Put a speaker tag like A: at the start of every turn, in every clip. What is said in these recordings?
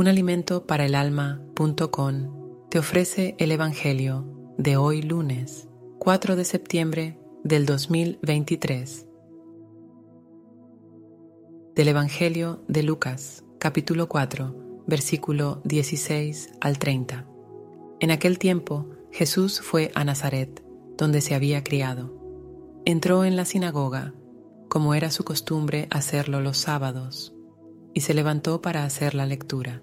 A: Un alimento para el alma.com te ofrece el Evangelio de hoy lunes 4 de septiembre del 2023. Del Evangelio de Lucas, capítulo 4, versículo 16 al 30. En aquel tiempo Jesús fue a Nazaret, donde se había criado. Entró en la sinagoga, como era su costumbre hacerlo los sábados, y se levantó para hacer la lectura.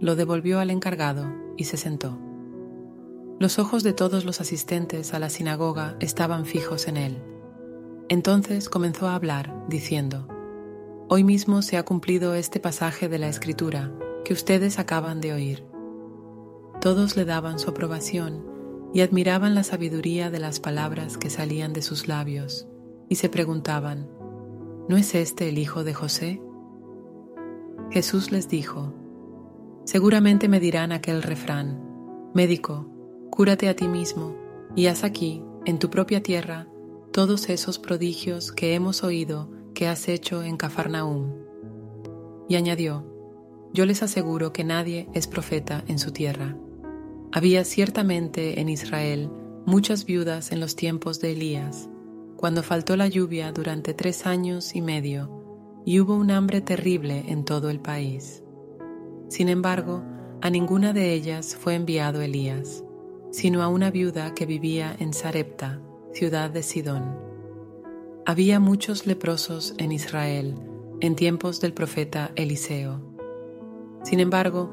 A: lo devolvió al encargado y se sentó. Los ojos de todos los asistentes a la sinagoga estaban fijos en él. Entonces comenzó a hablar, diciendo, Hoy mismo se ha cumplido este pasaje de la Escritura que ustedes acaban de oír. Todos le daban su aprobación y admiraban la sabiduría de las palabras que salían de sus labios, y se preguntaban, ¿no es este el hijo de José? Jesús les dijo, Seguramente me dirán aquel refrán, Médico, cúrate a ti mismo y haz aquí, en tu propia tierra, todos esos prodigios que hemos oído que has hecho en Cafarnaúm. Y añadió, Yo les aseguro que nadie es profeta en su tierra. Había ciertamente en Israel muchas viudas en los tiempos de Elías, cuando faltó la lluvia durante tres años y medio, y hubo un hambre terrible en todo el país. Sin embargo, a ninguna de ellas fue enviado Elías, sino a una viuda que vivía en Sarepta, ciudad de Sidón. Había muchos leprosos en Israel en tiempos del profeta Eliseo. Sin embargo,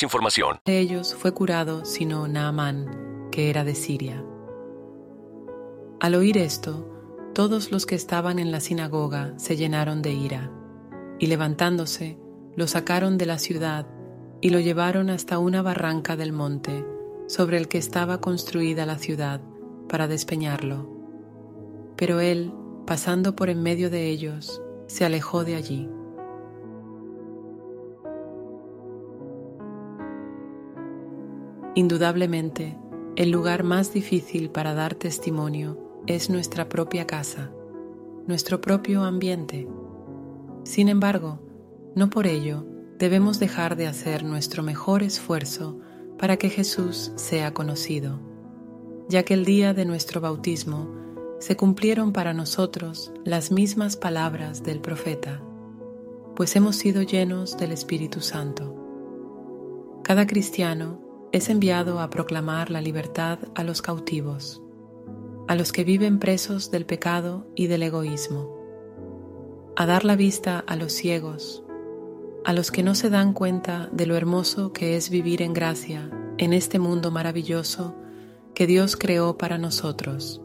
B: información
A: de ellos fue curado sino Naamán, que era de Siria. Al oír esto, todos los que estaban en la sinagoga se llenaron de ira, y levantándose, lo sacaron de la ciudad y lo llevaron hasta una barranca del monte sobre el que estaba construida la ciudad para despeñarlo. Pero él, pasando por en medio de ellos, se alejó de allí. Indudablemente, el lugar más difícil para dar testimonio es nuestra propia casa, nuestro propio ambiente. Sin embargo, no por ello debemos dejar de hacer nuestro mejor esfuerzo para que Jesús sea conocido, ya que el día de nuestro bautismo se cumplieron para nosotros las mismas palabras del profeta, pues hemos sido llenos del Espíritu Santo. Cada cristiano es enviado a proclamar la libertad a los cautivos, a los que viven presos del pecado y del egoísmo, a dar la vista a los ciegos, a los que no se dan cuenta de lo hermoso que es vivir en gracia en este mundo maravilloso que Dios creó para nosotros,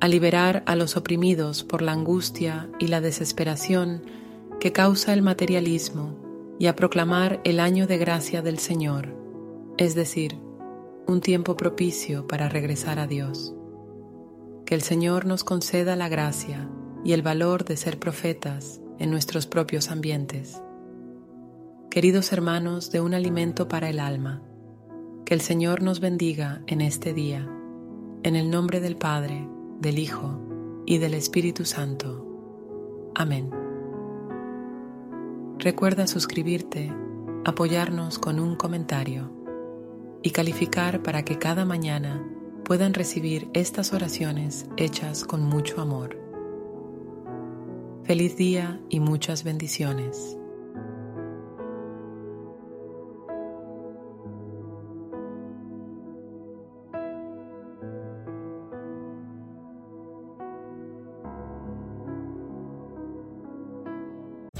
A: a liberar a los oprimidos por la angustia y la desesperación que causa el materialismo y a proclamar el año de gracia del Señor es decir, un tiempo propicio para regresar a Dios. Que el Señor nos conceda la gracia y el valor de ser profetas en nuestros propios ambientes. Queridos hermanos de un alimento para el alma, que el Señor nos bendiga en este día, en el nombre del Padre, del Hijo y del Espíritu Santo. Amén. Recuerda suscribirte, apoyarnos con un comentario y calificar para que cada mañana puedan recibir estas oraciones hechas con mucho amor. Feliz día y muchas bendiciones.